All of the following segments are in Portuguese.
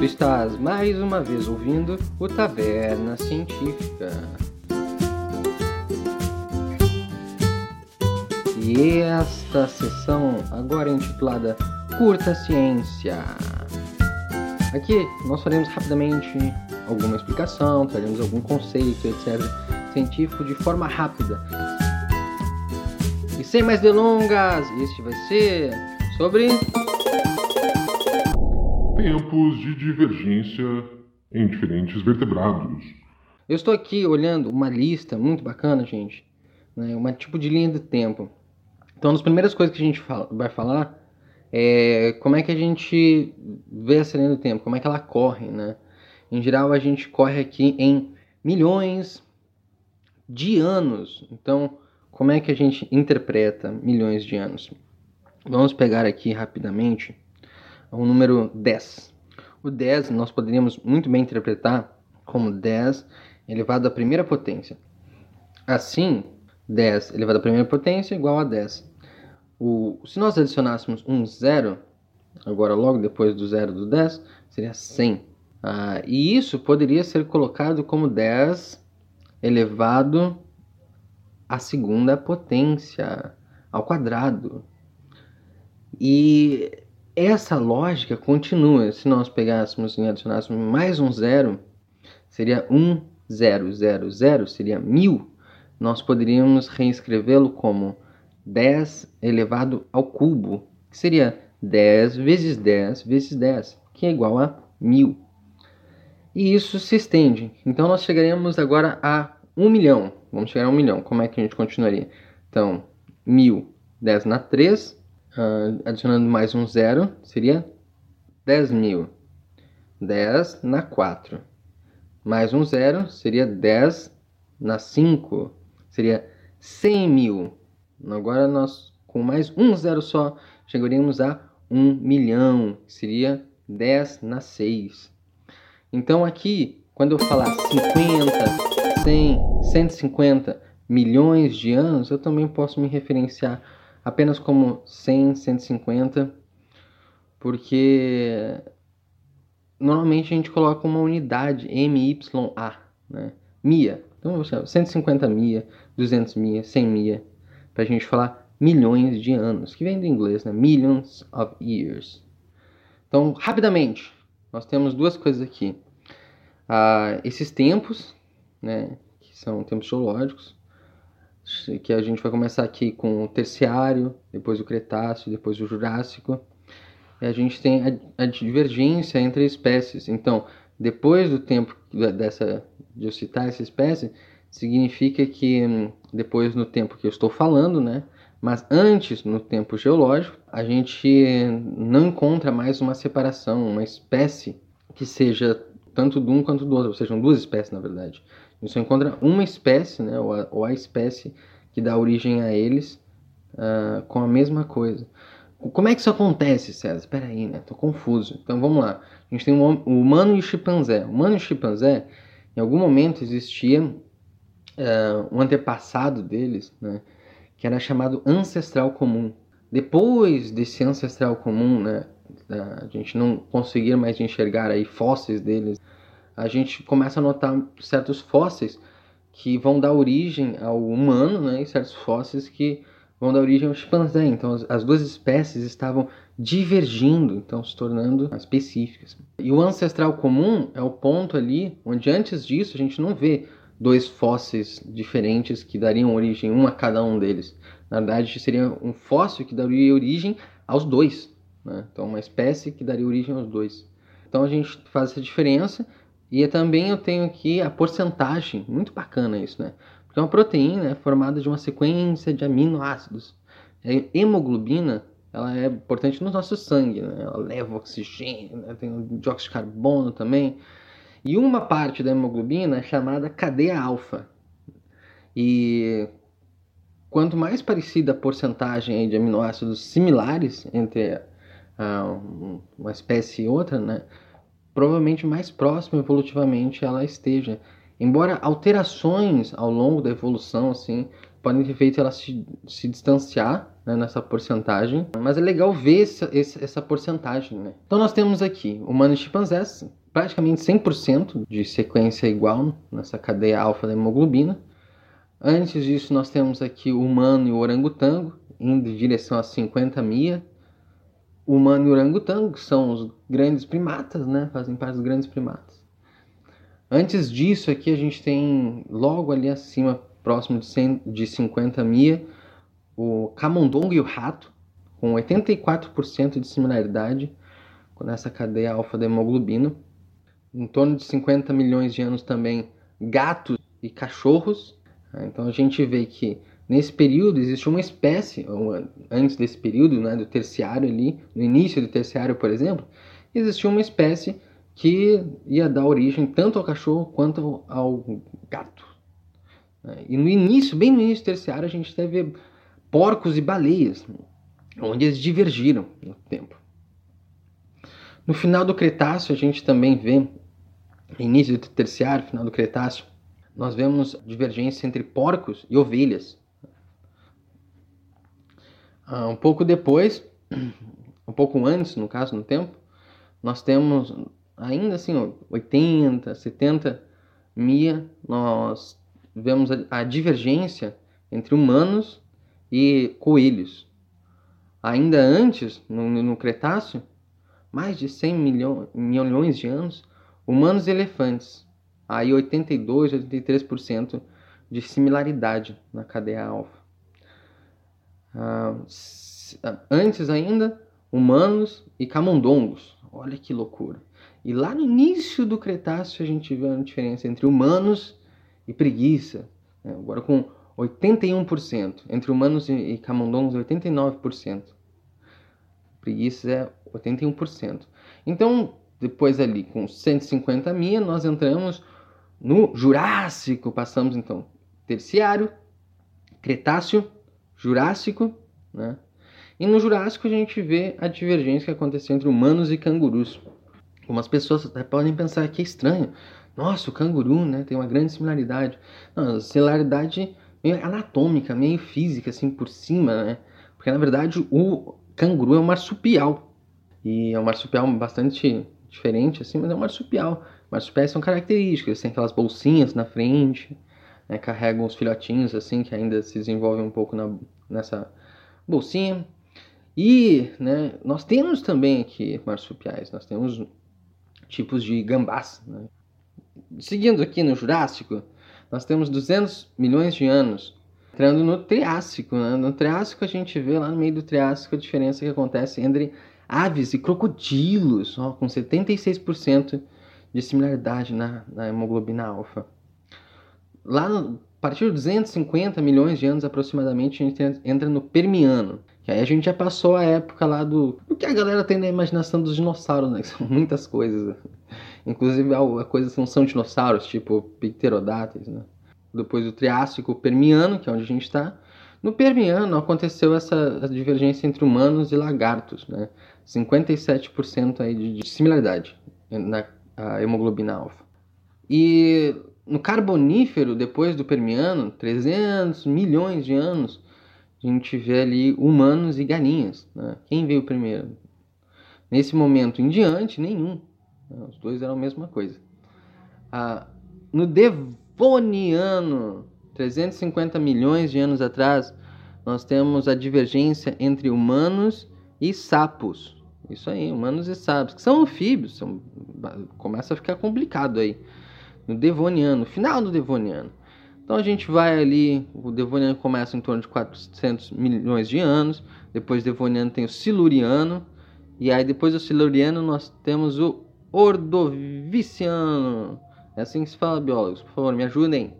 Tu estás mais uma vez ouvindo o Taverna Científica. E esta sessão agora é intitulada Curta Ciência. Aqui nós faremos rapidamente alguma explicação, traremos algum conceito, etc., científico de forma rápida. E sem mais delongas, este vai ser sobre tempos de divergência em diferentes vertebrados. Eu estou aqui olhando uma lista muito bacana, gente, né? uma tipo de linha do tempo. Então, uma das primeiras coisas que a gente fala, vai falar é como é que a gente vê essa linha do tempo, como é que ela corre, né? Em geral, a gente corre aqui em milhões de anos. Então, como é que a gente interpreta milhões de anos? Vamos pegar aqui rapidamente o número 10. O 10 nós poderíamos muito bem interpretar como 10 elevado à primeira potência. Assim, 10 elevado à primeira potência é igual a 10. O, se nós adicionássemos um zero, agora logo depois do zero do 10, seria 100. Ah, e isso poderia ser colocado como 10 elevado à segunda potência, ao quadrado. E essa lógica continua. Se nós pegássemos e adicionássemos mais um zero, seria 1, 0, 0, 0, seria 1000. Nós poderíamos reescrevê-lo como 10 elevado ao cubo, que seria 10 vezes 10 vezes 10, que é igual a 1000. E isso se estende. Então nós chegaremos agora a 1 milhão. Vamos chegar a 1 milhão. Como é que a gente continuaria? Então, 1000, 10 na 3, uh, adicionando mais um zero, seria 10 mil. 10 na 4. Mais um zero seria 10 na 5. Seria 100 mil. Agora nós, com mais um zero só, chegaríamos a 1 milhão. Seria 10 na 6. Então aqui, quando eu falar 50, 100, 150 milhões de anos, eu também posso me referenciar apenas como 100, 150, porque normalmente a gente coloca uma unidade MYA, né? MIA. Então, 150 MIA, 200 MIA, 100 MIA, para a gente falar milhões de anos, que vem do inglês, né? Millions of years. Então, rapidamente, nós temos duas coisas aqui. Ah, esses tempos, né, que são tempos geológicos, que a gente vai começar aqui com o terciário, depois o cretáceo, depois o jurássico. E a gente tem a, a divergência entre espécies. Então, depois do tempo dessa de eu citar essa espécie, significa que hum, depois no tempo que eu estou falando, né? Mas antes, no tempo geológico, a gente não encontra mais uma separação, uma espécie que seja tanto de um quanto do outro, ou sejam duas espécies na verdade. Só encontra uma espécie, né, ou, a, ou a espécie que dá origem a eles uh, com a mesma coisa. Como é que isso acontece, César? Espera aí, né? Tô confuso. Então vamos lá. A gente tem o humano e o chimpanzé. O humano e o chimpanzé, em algum momento existia uh, um antepassado deles, né? Que era chamado ancestral comum. Depois desse ancestral comum, né? A gente não conseguir mais enxergar aí fósseis deles a gente começa a notar certos fósseis que vão dar origem ao humano, né, e certos fósseis que vão dar origem ao chimpanzé. Então, as, as duas espécies estavam divergindo, então se tornando específicas. E o ancestral comum é o ponto ali onde antes disso a gente não vê dois fósseis diferentes que dariam origem um a cada um deles. Na verdade, seria um fóssil que daria origem aos dois. Né? Então, uma espécie que daria origem aos dois. Então, a gente faz essa diferença e também eu tenho aqui a porcentagem, muito bacana isso, né? Porque é uma proteína é formada de uma sequência de aminoácidos. A hemoglobina, ela é importante no nosso sangue, né? Ela leva oxigênio, né? tem o dióxido de carbono também. E uma parte da hemoglobina é chamada cadeia alfa. E quanto mais parecida a porcentagem de aminoácidos similares entre uh, uma espécie e outra, né? Provavelmente mais próxima evolutivamente ela esteja. Embora alterações ao longo da evolução assim podem ter feito ela se, se distanciar né, nessa porcentagem, mas é legal ver essa, essa porcentagem. Né? Então nós temos aqui humanos e chimpanzés, praticamente 100% de sequência igual nessa cadeia alfa da hemoglobina. Antes disso nós temos aqui o humano e o orangotango, indo em direção a 50 mia. Humano e orangotango que são os grandes primatas, né? fazem parte dos grandes primatas. Antes disso aqui a gente tem logo ali acima próximo de, 100, de 50 mia, o camundongo e o rato, com 84% de similaridade nessa cadeia alfa da hemoglobina. Em torno de 50 milhões de anos também gatos e cachorros. Então a gente vê que nesse período existe uma espécie, antes desse período, né, do terciário ali, no início do terciário, por exemplo, existia uma espécie que ia dar origem tanto ao cachorro quanto ao gato. E no início, bem no início do terciário, a gente teve porcos e baleias, onde eles divergiram no tempo. No final do Cretáceo, a gente também vê, início do terciário, final do Cretáceo, nós vemos divergência entre porcos e ovelhas. Ah, um pouco depois, um pouco antes, no caso, no tempo, nós temos ainda assim 80, 70 mia, nós vemos a, a divergência entre humanos e coelhos. Ainda antes, no, no Cretáceo, mais de 100 milhões, milhões de anos, humanos e elefantes. Aí 82, 83% de similaridade na cadeia alfa. Ah, antes ainda, humanos e camundongos. Olha que loucura. E lá no início do Cretáceo a gente vê a diferença entre humanos e preguiça. Né? Agora com 81%. Entre humanos e camundongos, 89%. Preguiça é 81%. Então, depois ali com 150 mil, nós entramos no Jurássico. Passamos então Terciário, Cretáceo, Jurássico, né? E no Jurássico a gente vê a divergência que aconteceu entre humanos e cangurus. Algumas pessoas podem pensar que é estranho. Nossa, o canguru, né, tem uma grande similaridade. Não, similaridade meio anatômica, meio física, assim, por cima, né? Porque, na verdade, o canguru é um marsupial. E é um marsupial bastante diferente, assim, mas é um marsupial. Marsupiais são características, tem aquelas bolsinhas na frente, né, carregam os filhotinhos, assim, que ainda se desenvolvem um pouco na, nessa bolsinha. E, né, nós temos também aqui marsupiais, nós temos tipos de gambás, né? Seguindo aqui no Jurássico, nós temos 200 milhões de anos. Entrando no Triássico, né? no Triássico a gente vê lá no meio do Triássico a diferença que acontece entre aves e crocodilos, ó, com 76% de similaridade na, na hemoglobina alfa. Lá no, a partir de 250 milhões de anos aproximadamente, a gente entra no Permiano. Que aí a gente já passou a época lá do. O que a galera tem na imaginação dos dinossauros, né? Que são muitas coisas. Inclusive, a coisa não são dinossauros, tipo pterodáteis, né? Depois do Triássico Permiano, que é onde a gente está. No Permiano aconteceu essa divergência entre humanos e lagartos, né? 57% aí de similaridade na hemoglobina alfa. E no Carbonífero, depois do Permiano, 300 milhões de anos, a gente vê ali humanos e galinhas. Né? Quem veio primeiro? Nesse momento em diante, nenhum. Os dois eram a mesma coisa. Ah, no Devoniano, 350 milhões de anos atrás, nós temos a divergência entre humanos e sapos. Isso aí, humanos e sapos, que são anfíbios. São... Começa a ficar complicado aí. No Devoniano, final do Devoniano. Então a gente vai ali, o Devoniano começa em torno de 400 milhões de anos, depois Devoniano tem o Siluriano, e aí depois do Siluriano nós temos o Ordoviciano. É assim que se fala, biólogos. Por favor, me ajudem.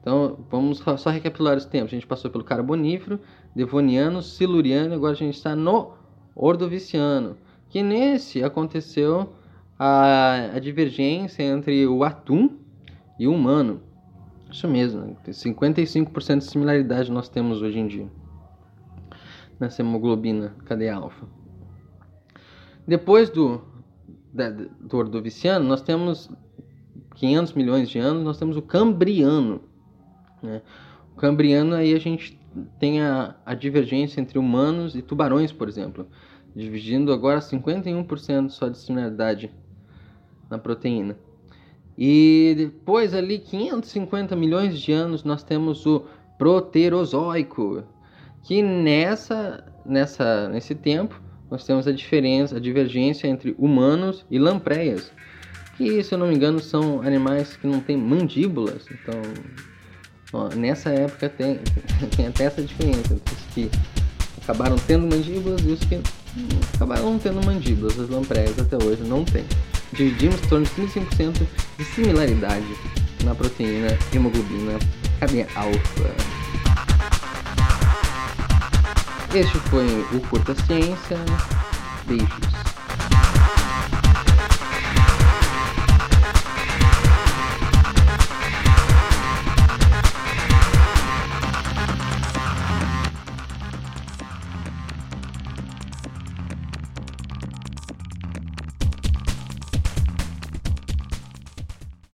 Então, vamos só recapitular os tempos. A gente passou pelo Carbonífero, Devoniano, Siluriano, agora a gente está no Ordoviciano. Que nesse aconteceu a, a divergência entre o atum e o humano. Isso mesmo, né? 55% de similaridade nós temos hoje em dia nessa hemoglobina cadeia alfa. Depois do, da, do ordoviciano, nós temos 500 milhões de anos, nós temos o Cambriano. Né? O Cambriano aí a gente tem a, a divergência entre humanos e tubarões, por exemplo, dividindo agora 51% só de similaridade na proteína. E depois ali 550 milhões de anos nós temos o Proterozoico, que nessa nessa nesse tempo nós temos a diferença, a divergência entre humanos e lampreias, que se eu não me engano são animais que não têm mandíbulas, então ó, nessa época tem, tem até essa diferença entre os que acabaram tendo mandíbulas e os que acabaram não tendo mandíbulas, as lampreias até hoje não têm dividimos em torno de 35% de similaridade na proteína hemoglobina cadeia alfa. Este foi o Curta Ciência. Beijos.